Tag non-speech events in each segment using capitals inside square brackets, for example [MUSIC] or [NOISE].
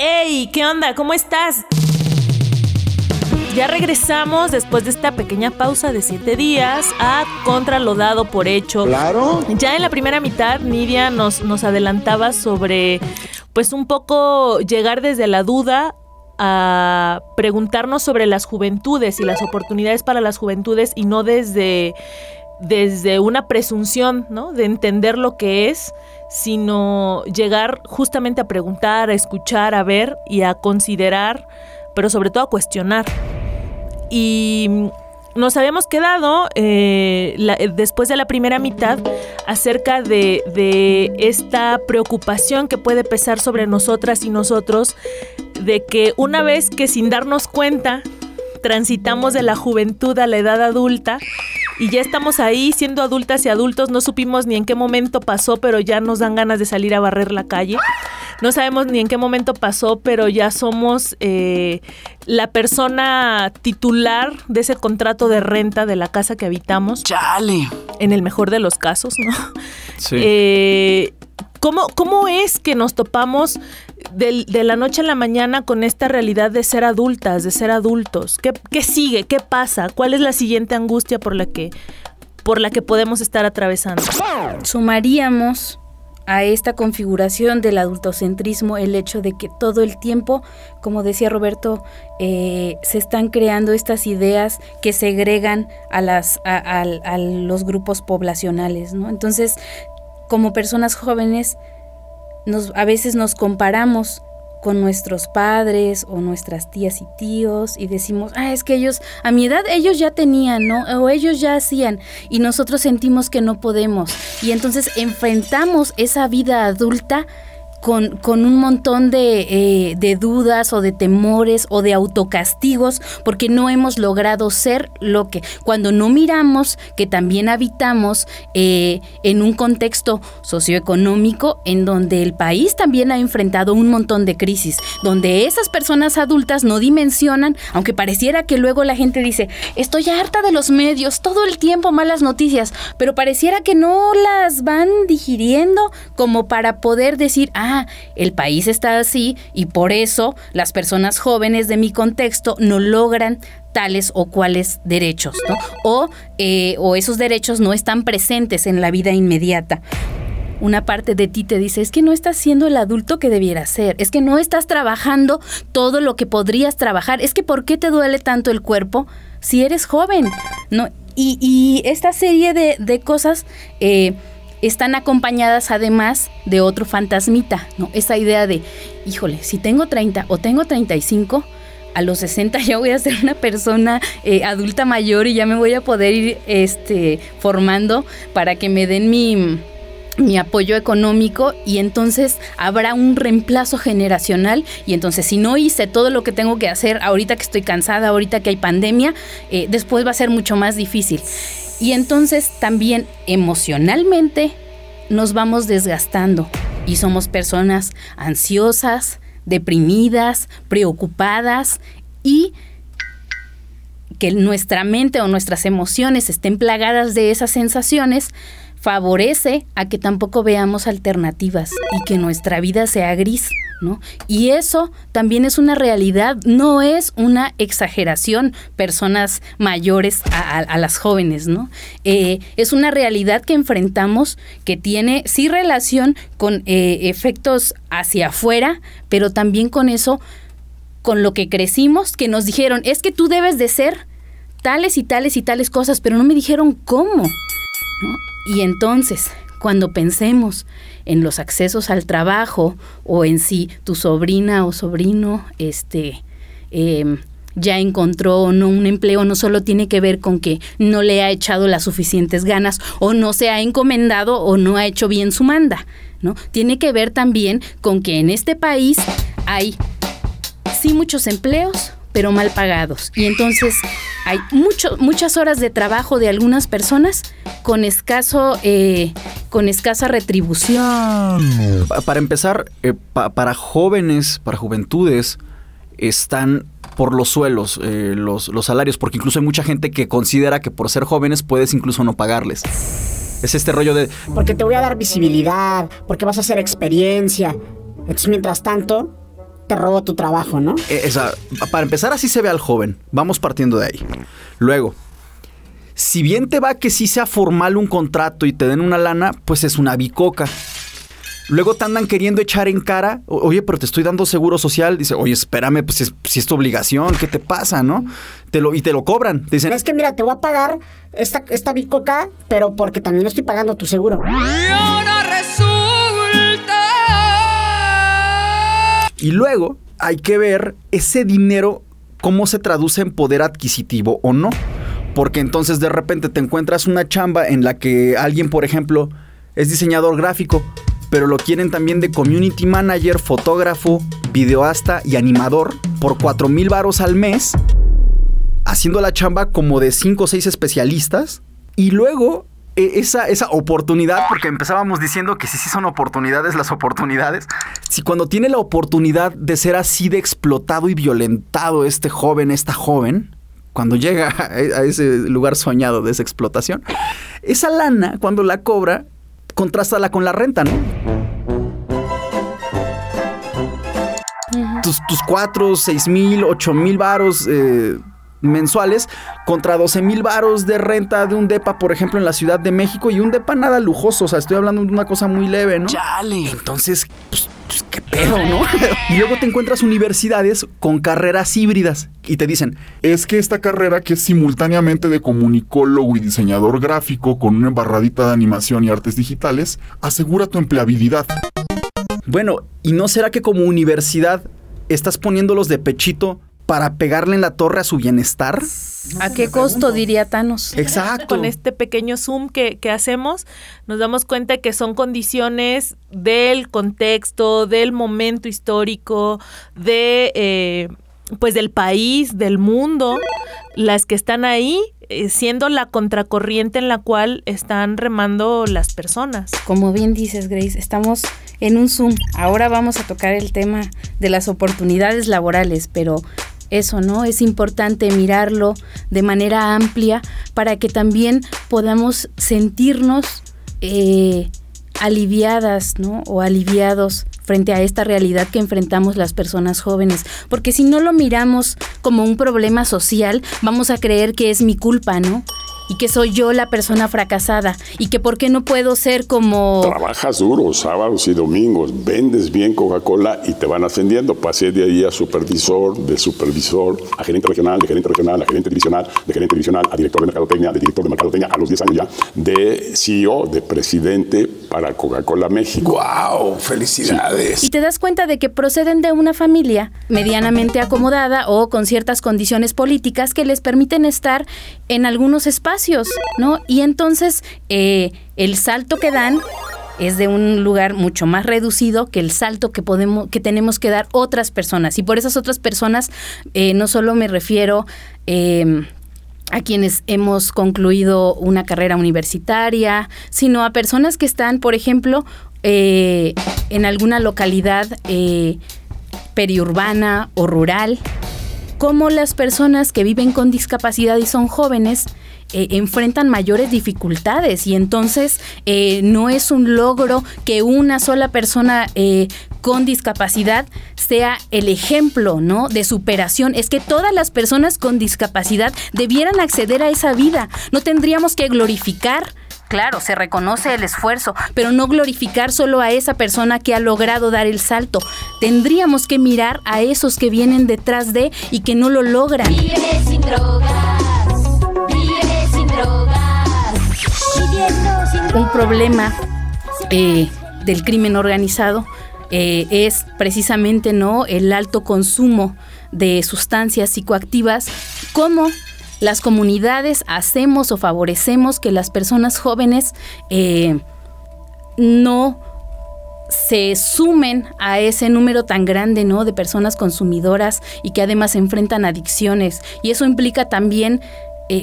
¡Hey! ¿Qué onda? ¿Cómo estás? Ya regresamos después de esta pequeña pausa de siete días a Contra lo dado por hecho. Claro. Ya en la primera mitad, Nidia nos, nos adelantaba sobre, pues un poco llegar desde la duda a preguntarnos sobre las juventudes y las oportunidades para las juventudes y no desde, desde una presunción, ¿no? De entender lo que es, sino llegar justamente a preguntar, a escuchar, a ver y a considerar, pero sobre todo a cuestionar. Y nos habíamos quedado eh, después de la primera mitad acerca de, esta preocupación que puede pesar sobre nosotras y nosotros de que una vez que sin darnos cuenta transitamos de la juventud a la edad adulta y ya estamos ahí siendo adultas y adultos, no supimos ni en qué momento pasó, pero ya nos dan ganas de salir a barrer la calle. No sabemos ni en qué momento pasó, pero ya somos eh, la persona titular de ese contrato de renta de la casa que habitamos. Chale. En el mejor de los casos, ¿no? Sí. Eh, ¿Cómo, es que nos topamos de, la noche a la mañana con esta realidad de ser adultas, de ser adultos? ¿Qué, ¿Qué, sigue? ¿Qué pasa? ¿Cuál es la siguiente angustia por la que, por la que podemos estar atravesando? Sumaríamos a esta configuración del adultocentrismo el hecho de que todo el tiempo, como decía Roberto, eh, se están creando estas ideas que segregan a, las, a, los grupos poblacionales, ¿no? Entonces, como personas jóvenes, nos, a veces nos comparamos con nuestros padres o nuestras tías y tíos y decimos, ah, es que ellos, a mi edad ellos ya tenían, ¿no? O ellos ya hacían y nosotros sentimos que no podemos. Y entonces enfrentamos esa vida adulta con, con un montón de, eh, de, dudas o de temores o de autocastigos porque no hemos logrado ser lo que cuando no miramos que también habitamos eh, en un contexto socioeconómico en donde el país también ha enfrentado un montón de crisis, donde esas personas adultas no dimensionan, aunque pareciera que luego la gente dice, estoy harta de los medios, todo el tiempo malas noticias, pero pareciera que no las van digiriendo como para poder decir, ah, Ah, el país está así y por eso las personas jóvenes de mi contexto no logran tales o cuales derechos. O, eh, o esos derechos no están presentes en la vida inmediata una parte de ti te dice, es que no estás siendo el adulto que debiera ser, es que no estás trabajando todo lo que podrías trabajar, es que ¿por qué te duele tanto el cuerpo si eres joven? ¿No? Y, esta serie de, de cosas eh, están acompañadas además de otro fantasmita, ¿no? Esa idea de, híjole, si tengo 30 o tengo 35, a los 60 ya voy a ser una persona eh, adulta mayor y ya me voy a poder ir este, formando para que me den mi, mi apoyo económico y entonces habrá un reemplazo generacional y entonces si no hice todo lo que tengo que hacer ahorita que estoy cansada, ahorita que hay pandemia, eh, después va a ser mucho más difícil. Y entonces también emocionalmente nos vamos desgastando y somos personas ansiosas, deprimidas, preocupadas y que nuestra mente o nuestras emociones estén plagadas de esas sensaciones favorece a que tampoco veamos alternativas y que nuestra vida sea gris. ¿No? Y eso también es una realidad, no es una exageración, personas mayores a, las jóvenes, ¿no? Eh, es una realidad que enfrentamos que tiene sí relación con eh, efectos hacia afuera, pero también con eso, con lo que crecimos, que nos dijeron, es que tú debes de ser tales y tales y tales cosas, pero no me dijeron cómo. Y entonces, cuando pensemos en los accesos al trabajo o en si tu sobrina o sobrino este, em, ya encontró o no un empleo, no solo tiene que ver con que no le ha echado las suficientes ganas o no se ha encomendado o no ha hecho bien su manda, ¿no? Tiene que ver también con que en este país hay sí muchos empleos, pero mal pagados. Y entonces hay mucho, muchas horas de trabajo de algunas personas con escaso, eh, con escasa retribución. Para empezar, eh, para jóvenes, para juventudes, están por los suelos eh, los, los salarios, porque incluso hay mucha gente que considera que por ser jóvenes puedes incluso no pagarles. Es este rollo de... Porque te voy a dar visibilidad, porque vas a hacer experiencia. Entonces, mientras tanto, te robo tu trabajo, ¿no? Eh, para empezar, así se ve al joven. Vamos partiendo de ahí. Luego, si bien te va que sí sea formal un contrato y te den una lana, pues es una bicoca. Luego te andan queriendo echar en cara, oye, pero te estoy dando seguro social. Dice, oye, espérame, pues si es, tu obligación, ¿qué te pasa, no? Te lo, y te lo cobran. dicen, es que mira, te voy a pagar esta, esta bicoca, pero porque también estoy pagando tu seguro. Y luego hay que ver ese dinero, cómo se traduce en poder adquisitivo o no. Porque entonces de repente te encuentras una chamba en la que alguien, por ejemplo, es diseñador gráfico, pero lo quieren también de community manager, fotógrafo, videoasta y animador por 4 mil varos al mes, haciendo la chamba como de 5 o 6 especialistas. Y luego esa, esa oportunidad, porque empezábamos diciendo que si sí son oportunidades las oportunidades, si cuando tiene la oportunidad de ser así de explotado y violentado este joven, esta joven, cuando llega a ese lugar soñado de esa explotación, esa lana, cuando la cobra, contrástala con la renta, ¿no? tus, tus 4, 6 mil, 8 mil varos eh, mensuales contra 12 mil varos de renta de un depa, por ejemplo, en la Ciudad de México y un depa nada lujoso. O sea, estoy hablando de una cosa muy leve, ¿no? Chale. Entonces, pues, pues qué pedo, ¿no? [LAUGHS] y luego te encuentras universidades con carreras híbridas y te dicen, es que esta carrera que es simultáneamente de comunicólogo y diseñador gráfico con una embarradita de animación y artes digitales, asegura tu empleabilidad. Bueno, ¿y no será que como universidad estás poniéndolos de pechito para pegarle en la torre a su bienestar. ¿A qué costo diría Thanos? Exacto. Con este pequeño zoom que, hacemos, nos damos cuenta que son condiciones del contexto, del momento histórico, de eh, pues del país, del mundo, las que están ahí eh, siendo la contracorriente en la cual están remando las personas. Como bien dices, Grace, estamos en un Zoom. Ahora vamos a tocar el tema de las oportunidades laborales, pero eso, ¿no? Es importante mirarlo de manera amplia para que también podamos sentirnos eh, aliviadas, ¿no? O aliviados frente a esta realidad que enfrentamos las personas jóvenes. Porque si no lo miramos como un problema social, vamos a creer que es mi culpa, ¿no? Y que soy yo la persona fracasada y que por qué no puedo ser como... Trabajas duro sábados y domingos, vendes bien Coca-Cola y te van ascendiendo. Pasé de ahí a supervisor, de supervisor a gerente regional, de gerente regional a gerente divisional, de gerente divisional a director de mercadotecnia, de director de mercadotecnia a los 10 años ya, de CEO, de presidente para Coca-Cola México. ¡Wow! ¡Felicidades! Y te das cuenta de que proceden de una familia medianamente acomodada o con ciertas condiciones políticas que les permiten estar en algunos espacios ¿no? Y entonces eh, el salto que dan es de un lugar mucho más reducido que el salto que podemos que tenemos que dar otras personas y por esas otras personas eh, no solo me refiero em, a quienes hemos concluido una carrera universitaria, sino a personas que están, por ejemplo, eh, en alguna localidad periurbana o rural, como las personas que viven con discapacidad y son jóvenes eh, enfrentan mayores dificultades y entonces eh, no es un logro que una sola persona eh, con discapacidad sea el ejemplo, ¿no? De superación. Es que todas las personas con discapacidad debieran acceder a esa vida. No tendríamos que glorificar Claro, se reconoce el esfuerzo, pero no glorificar solo a esa persona que ha logrado dar el salto. Tendríamos que mirar a esos que vienen detrás de y que no lo logran. sin un problema eh, del crimen organizado eh, es precisamente no el alto consumo de sustancias psicoactivas, cómo las comunidades hacemos o favorecemos que las personas jóvenes eh, no se sumen a ese número tan grande ¿no? de personas consumidoras y que además enfrentan adicciones. Y eso implica también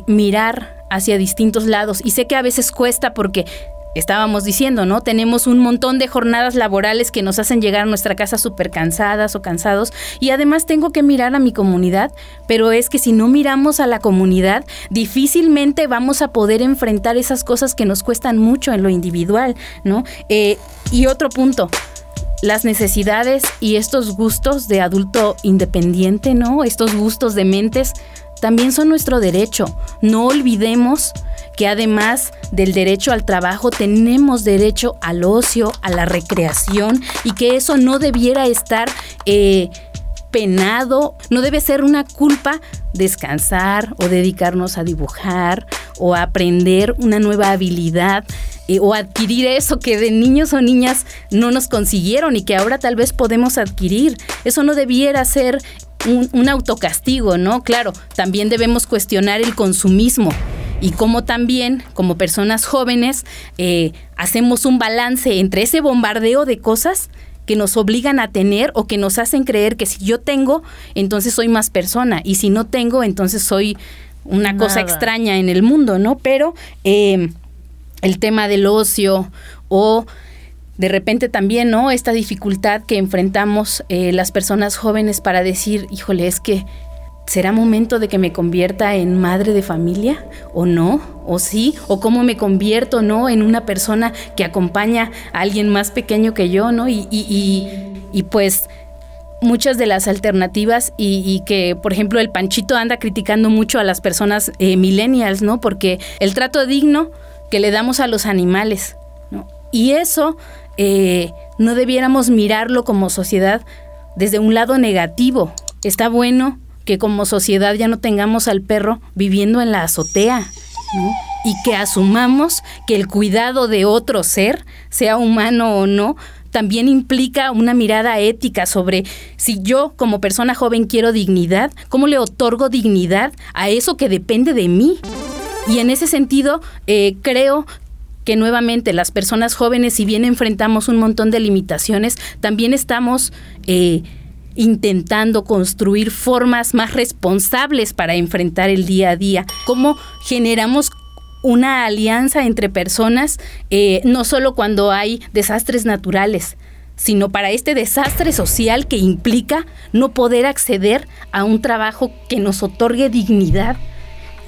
mirar hacia distintos lados. Y sé que a veces cuesta porque estábamos diciendo, ¿no? Tenemos un montón de jornadas laborales que nos hacen llegar a nuestra casa súper cansadas o cansados y además tengo que mirar a mi comunidad, pero es que si no miramos a la comunidad, difícilmente vamos a poder enfrentar esas cosas que nos cuestan mucho en lo individual, ¿no? Eh, y otro punto, las necesidades y estos gustos de adulto independiente, ¿no? Estos gustos de mentes también son nuestro derecho. No olvidemos que además del derecho al trabajo tenemos derecho al ocio, a la recreación y que eso no debiera estar eh, penado, no debe ser una culpa descansar o dedicarnos a dibujar o a aprender una nueva habilidad eh, o adquirir eso que de niños o niñas no nos consiguieron y que ahora tal vez podemos adquirir. Eso no debiera ser un, autocastigo, ¿no? Claro, también debemos cuestionar el consumismo y cómo también, como personas jóvenes, eh, hacemos un balance entre ese bombardeo de cosas que nos obligan a tener o que nos hacen creer que si yo tengo, entonces soy más persona y si no tengo, entonces soy una cosa extraña en el mundo, ¿no? Pero eh, el tema del ocio o de repente también, ¿no? Esta dificultad que enfrentamos eh, las personas jóvenes para decir, híjole, es que ¿será momento de que me convierta en madre de familia? ¿O no? ¿O sí? ¿O cómo me convierto, no? En una persona que acompaña a alguien más pequeño que yo, ¿no? Y, y, y, pues muchas de las alternativas y, que, por ejemplo, el Panchito anda criticando mucho a las personas eh, millennials, ¿no? Porque el trato digno que le damos a los animales, ¿no? Y eso eh, no debiéramos mirarlo como sociedad desde un lado negativo. Está bueno que como sociedad ya no tengamos al perro viviendo en la azotea, Y que asumamos que el cuidado de otro ser, sea humano o no, también implica una mirada ética sobre si yo como persona joven quiero dignidad, ¿cómo le otorgo dignidad a eso que depende de mí? Y en ese sentido, eh, creo que nuevamente las personas jóvenes, si bien enfrentamos un montón de limitaciones, también estamos eh, intentando construir formas más responsables para enfrentar el día a día. ¿Cómo generamos una alianza entre personas, eh, no solo cuando hay desastres naturales, sino para este desastre social que implica no poder acceder a un trabajo que nos otorgue dignidad.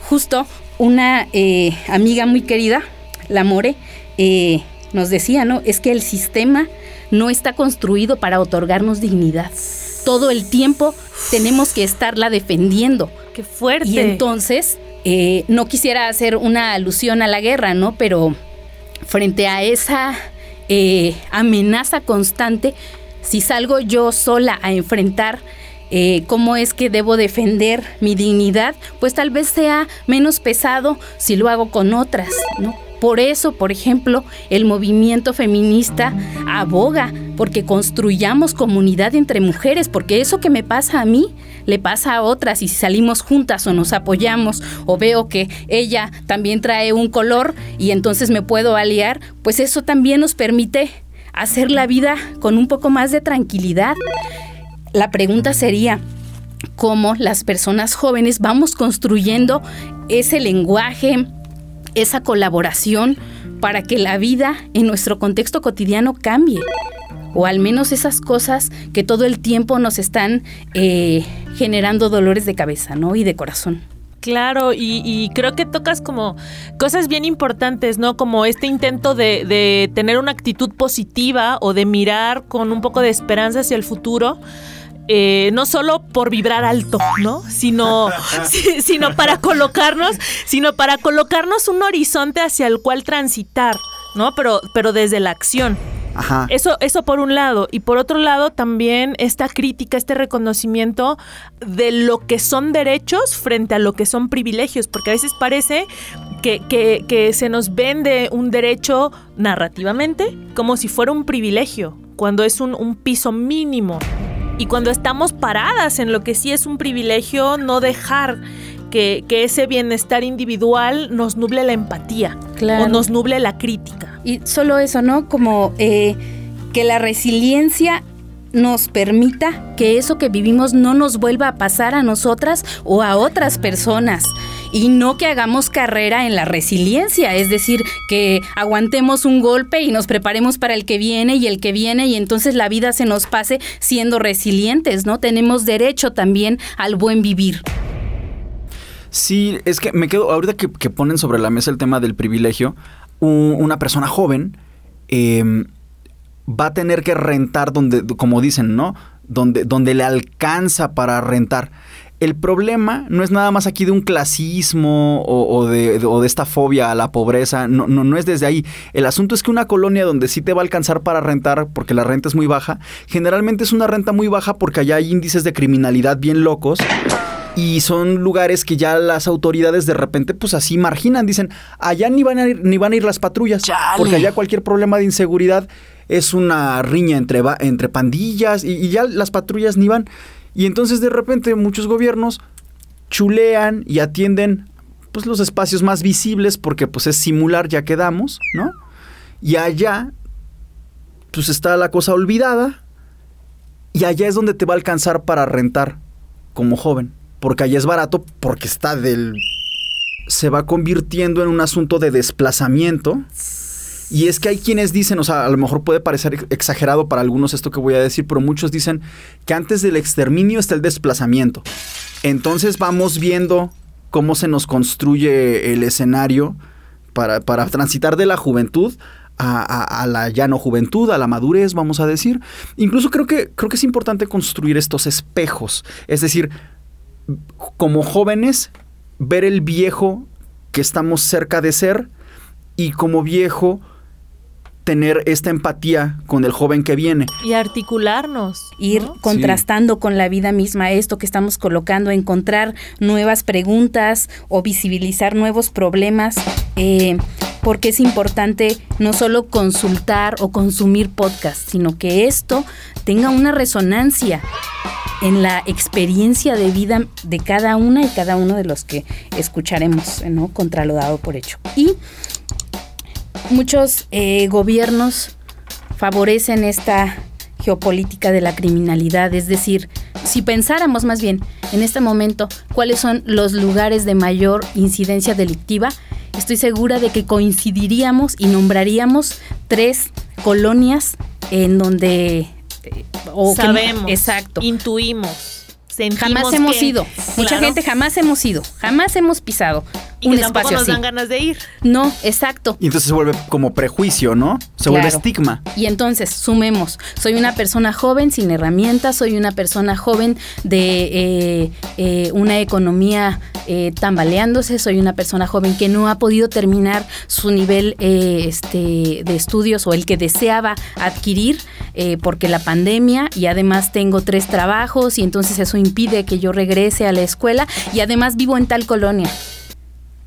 Justo una eh, amiga muy querida la More, eh, nos decía, ¿no? Es que el sistema no está construido para otorgarnos dignidad. Todo el tiempo tenemos que estarla defendiendo. Qué fuerte. Y entonces, eh, no quisiera hacer una alusión a la guerra, ¿no? Pero frente a esa eh, amenaza constante, si salgo yo sola a enfrentar cómo es que debo defender mi dignidad, pues tal vez sea menos pesado si lo hago con otras, ¿no? Por eso, por ejemplo, el movimiento feminista aboga porque construyamos comunidad entre mujeres, porque eso que me pasa a mí le pasa a otras y si salimos juntas o nos apoyamos o veo que ella también trae un color y entonces me puedo aliar, pues eso también nos permite hacer la vida con un poco más de tranquilidad. La pregunta sería, ¿cómo las personas jóvenes vamos construyendo ese lenguaje, esa colaboración para que la vida en nuestro contexto cotidiano cambie. O al menos esas cosas que todo el tiempo nos están eh, generando dolores de cabeza, ¿no? Y de corazón. Claro, y, creo que tocas como cosas bien importantes, ¿no? Como este intento de, de tener una actitud positiva o de mirar con un poco de esperanza hacia el futuro eh, no solo por vibrar alto, ¿no? Sino, [LAUGHS] sino para colocarnos, sino para colocarnos un horizonte hacia el cual transitar, ¿no? Pero, pero desde la acción. Ajá. Eso, eso por un lado. Y por otro lado, también esta crítica, este reconocimiento de lo que son derechos frente a lo que son privilegios. Porque a veces parece que, que se nos vende un derecho narrativamente como si fuera un privilegio, cuando es un, un piso mínimo. Y cuando estamos paradas en lo que sí es un privilegio, no dejar que, ese bienestar individual nos nuble la empatía o nos nuble la crítica. Y solo eso, ¿no? Como eh, que la resiliencia nos permita que eso que vivimos no nos vuelva a pasar a nosotras o a otras personas y no que hagamos carrera en la resiliencia, es decir, que aguantemos un golpe y nos preparemos para el que viene y el que viene y entonces la vida se nos pase siendo resilientes, ¿no? Tenemos derecho también al buen vivir. Sí, es que me quedo, ahorita que, ponen sobre la mesa el tema del privilegio, una persona joven, em, va a tener que rentar donde, como dicen, ¿no? Donde, donde le alcanza para rentar. El problema no es nada más aquí de un clasismo o, de, o, de, esta fobia a la pobreza, no, no, no es desde ahí. El asunto es que una colonia donde sí te va a alcanzar para rentar porque la renta es muy baja, generalmente es una renta muy baja porque allá hay índices de criminalidad bien locos y son lugares que ya las autoridades de repente pues así marginan, dicen, allá ni van a ir, ni van a ir las patrullas, porque allá cualquier problema de inseguridad es una riña entre, entre pandillas y, ya las patrullas ni van. Y entonces de repente muchos gobiernos chulean y atienden pues los espacios más visibles porque pues es simular ya quedamos, ¿no? Y allá pues está la cosa olvidada y allá es donde te va a alcanzar para rentar como joven, porque allá es barato porque está del se va convirtiendo en un asunto de desplazamiento y es que hay quienes dicen, o sea, a lo mejor puede parecer exagerado para algunos esto que voy a decir, pero muchos dicen que antes del exterminio está el desplazamiento. Entonces vamos viendo cómo se nos construye el escenario para, transitar de la juventud a, la ya no juventud, a la madurez, vamos a decir. Incluso creo que, creo que es importante construir estos espejos. Es decir, como jóvenes, ver el viejo que estamos cerca de ser y como viejo tener esta empatía con el joven que viene. Y articularnos. Ir contrastando con la vida misma esto que estamos colocando, encontrar nuevas preguntas o visibilizar nuevos problemas, eh, porque es importante no solo consultar o consumir podcast, sino que esto tenga una resonancia en la experiencia de vida de cada una y cada uno de los que escucharemos, ¿no? Contra lo dado por hecho. Y muchos eh, gobiernos favorecen esta geopolítica de la criminalidad, es decir, si pensáramos más bien en este momento cuáles son los lugares de mayor incidencia delictiva, estoy segura de que coincidiríamos y nombraríamos tres colonias en donde eh, sabemos, exacto, intuimos jamás hemos ido. Mucha gente jamás hemos ido, jamás hemos pisado y un espacio nos dan ganas de ir. No, exacto. Y entonces se vuelve como prejuicio, ¿no? Se vuelve estigma. Y entonces, sumemos, soy una persona joven sin herramientas, soy una persona joven de eh, eh, una economía eh, tambaleándose, soy una persona joven que no ha podido terminar su nivel este, de estudios o el que deseaba adquirir porque la pandemia y además tengo tres trabajos y entonces eso impide que yo regrese a la escuela y además vivo en tal colonia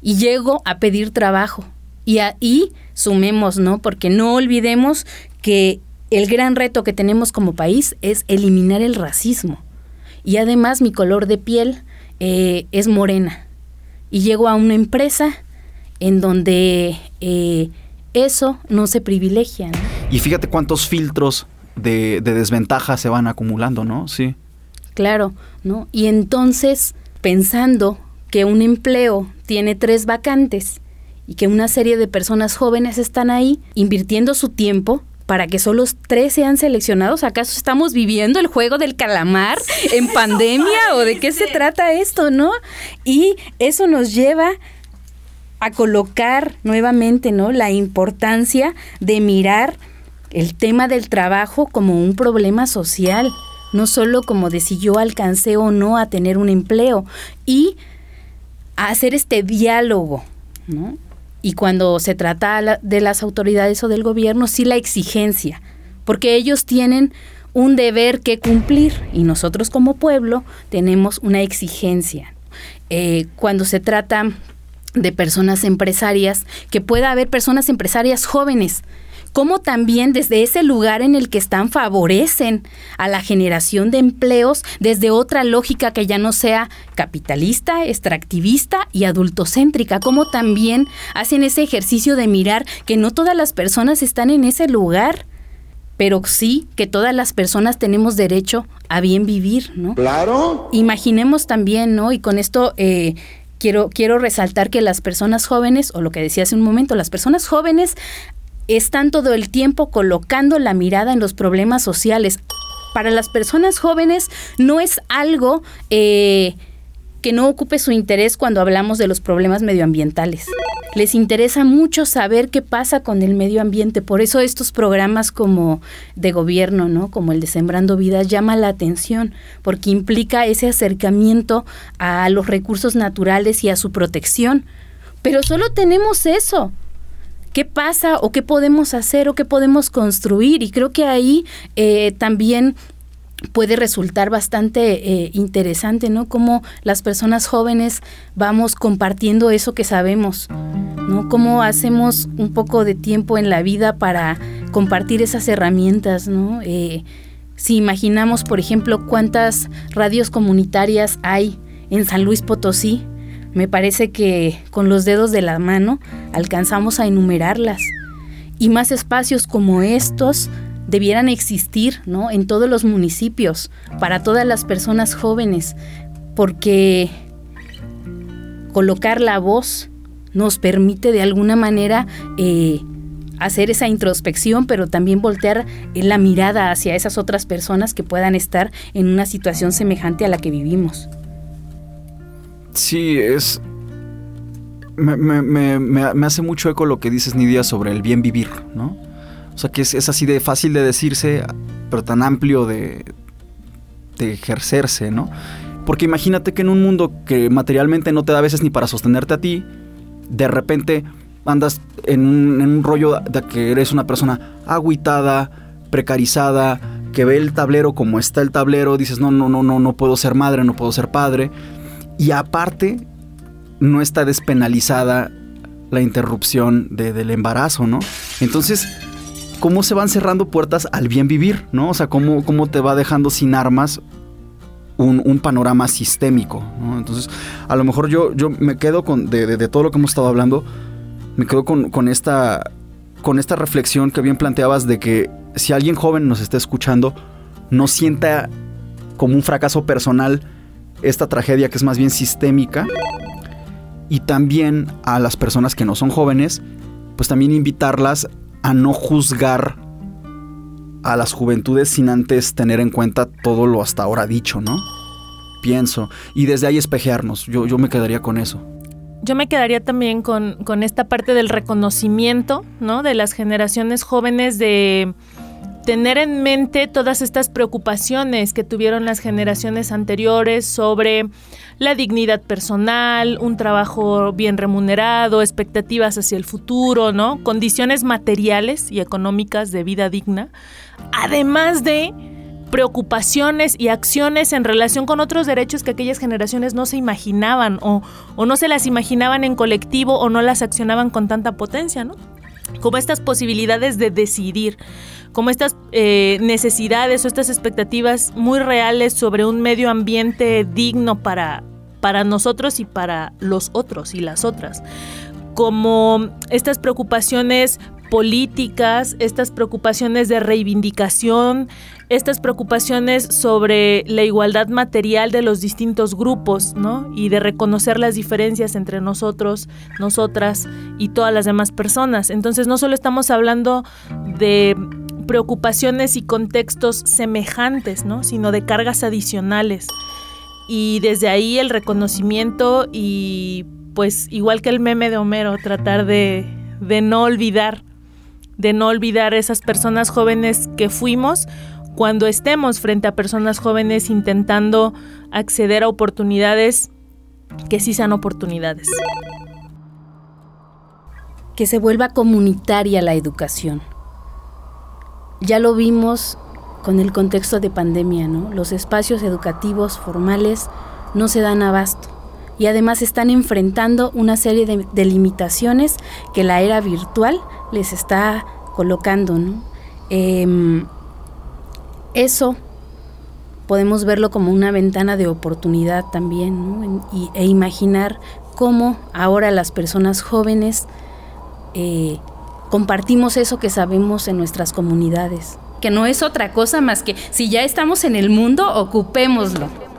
y llego a pedir trabajo. Y ahí sumemos, ¿no? Porque no olvidemos que el gran reto que tenemos como país es eliminar el racismo. Y además mi color de piel eh, es morena. Y llego a una empresa en donde eh, eso no se privilegia. Y fíjate cuántos filtros de, de desventaja se van acumulando, ¿no? Sí. Claro, ¿no? Y entonces, pensando que un empleo tiene tres vacantes y que una serie de personas jóvenes están ahí invirtiendo su tiempo para que solo tres sean seleccionados? ¿Acaso estamos viviendo el juego del calamar en [LAUGHS] pandemia o de qué se trata esto, no? Y eso nos lleva a colocar nuevamente, ¿no? La importancia de mirar el tema del trabajo como un problema social no solo como de si yo alcancé o no a tener un empleo y a hacer este diálogo, ¿no? Y cuando se trata de las autoridades o del gobierno, sí la exigencia, porque ellos tienen un deber que cumplir y nosotros como pueblo tenemos una exigencia. Eh, cuando se trata de personas empresarias, que pueda haber personas empresarias jóvenes cómo también desde ese lugar en el que están favorecen a la generación de empleos desde otra lógica que ya no sea capitalista, extractivista y adultocéntrica, cómo también hacen ese ejercicio de mirar que no todas las personas están en ese lugar pero sí que todas las personas tenemos derecho a bien vivir, ¿no? Claro. Imaginemos también, ¿no? Y con esto eh, quiero, quiero resaltar que las personas jóvenes, o lo que decía hace un momento, las personas jóvenes están todo el tiempo colocando la mirada en los problemas sociales. Para las personas jóvenes no es algo eh, que no ocupe su interés cuando hablamos de los problemas medioambientales. Les interesa mucho saber qué pasa con el medio ambiente, por eso estos programas como de gobierno, ¿no? Como el de Sembrando Vidas llama la atención, porque implica ese acercamiento a los recursos naturales y a su protección. Pero solo tenemos eso. ¿Qué pasa o qué podemos hacer o qué podemos construir? Y creo que ahí eh, también puede resultar bastante eh, interesante, ¿no? Cómo las personas jóvenes vamos compartiendo eso que sabemos, ¿no? Cómo hacemos un poco de tiempo en la vida para compartir esas herramientas, ¿no? Eh, si imaginamos, por ejemplo, cuántas radios comunitarias hay en San Luis Potosí, me parece que con los dedos de la mano alcanzamos a enumerarlas. Y más espacios como estos debieran existir ¿no? en todos los municipios, para todas las personas jóvenes, porque colocar la voz nos permite de alguna manera eh, hacer esa introspección, pero también voltear la mirada hacia esas otras personas que puedan estar en una situación semejante a la que vivimos. Sí, es... Me, me hace mucho eco lo que dices, Nidia, sobre el bien vivir, ¿no? O sea, que es, así de fácil de decirse, pero tan amplio de, de ejercerse, ¿no? Porque imagínate que en un mundo que materialmente no te da a veces ni para sostenerte a ti, de repente andas en un, rollo de que eres una persona agüitada, precarizada, que ve el tablero como está el tablero, dices, no, no, no, no, no puedo ser madre, no puedo ser padre. Y aparte, no está despenalizada la interrupción del embarazo, ¿no? Entonces, cómo se van cerrando puertas al bien vivir, ¿no? O sea, cómo, cómo te va dejando sin armas un, panorama sistémico, ¿no? Entonces, a lo mejor yo, yo me quedo con, de, todo lo que hemos estado hablando, me quedo con, esta, con esta reflexión que bien planteabas de que si alguien joven nos está escuchando, no sienta como un fracaso personal esta tragedia que es más bien sistémica, y también a las personas que no son jóvenes, pues también invitarlas a no juzgar a las juventudes sin antes tener en cuenta todo lo hasta ahora dicho, ¿no? Pienso. Y desde ahí espejearnos. Yo, yo me quedaría con eso. Yo me quedaría también con, con esta parte del reconocimiento, ¿no? De las generaciones jóvenes de tener en mente todas estas preocupaciones que tuvieron las generaciones anteriores sobre la dignidad personal, un trabajo bien remunerado, expectativas hacia el futuro, ¿no? Condiciones materiales y económicas de vida digna, además de preocupaciones y acciones en relación con otros derechos que aquellas generaciones no se imaginaban o, o no se las imaginaban en colectivo o no las accionaban con tanta potencia, ¿no? Como estas posibilidades de decidir como estas eh, necesidades o estas expectativas muy reales sobre un medio ambiente digno para, para nosotros y para los otros y las otras. Como estas preocupaciones políticas, estas preocupaciones de reivindicación, estas preocupaciones sobre la igualdad material de los distintos grupos, ¿no? Y de reconocer las diferencias entre nosotros, nosotras y todas las demás personas. Entonces no solo estamos hablando de preocupaciones y contextos semejantes, ¿no? sino de cargas adicionales. Y desde ahí el reconocimiento y pues igual que el meme de Homero, tratar de, de no olvidar, de no olvidar esas personas jóvenes que fuimos cuando estemos frente a personas jóvenes intentando acceder a oportunidades que sí sean oportunidades. Que se vuelva comunitaria la educación ya lo vimos con el contexto de pandemia, ¿no? Los espacios educativos formales no se dan abasto y además están enfrentando una serie de, limitaciones que la era virtual les está colocando, ¿no? Em, eso podemos verlo como una ventana de oportunidad también, ¿no? e imaginar cómo ahora las personas jóvenes eh, compartimos eso que sabemos en nuestras comunidades, que no es otra cosa más que si ya estamos en el mundo, ocupémoslo.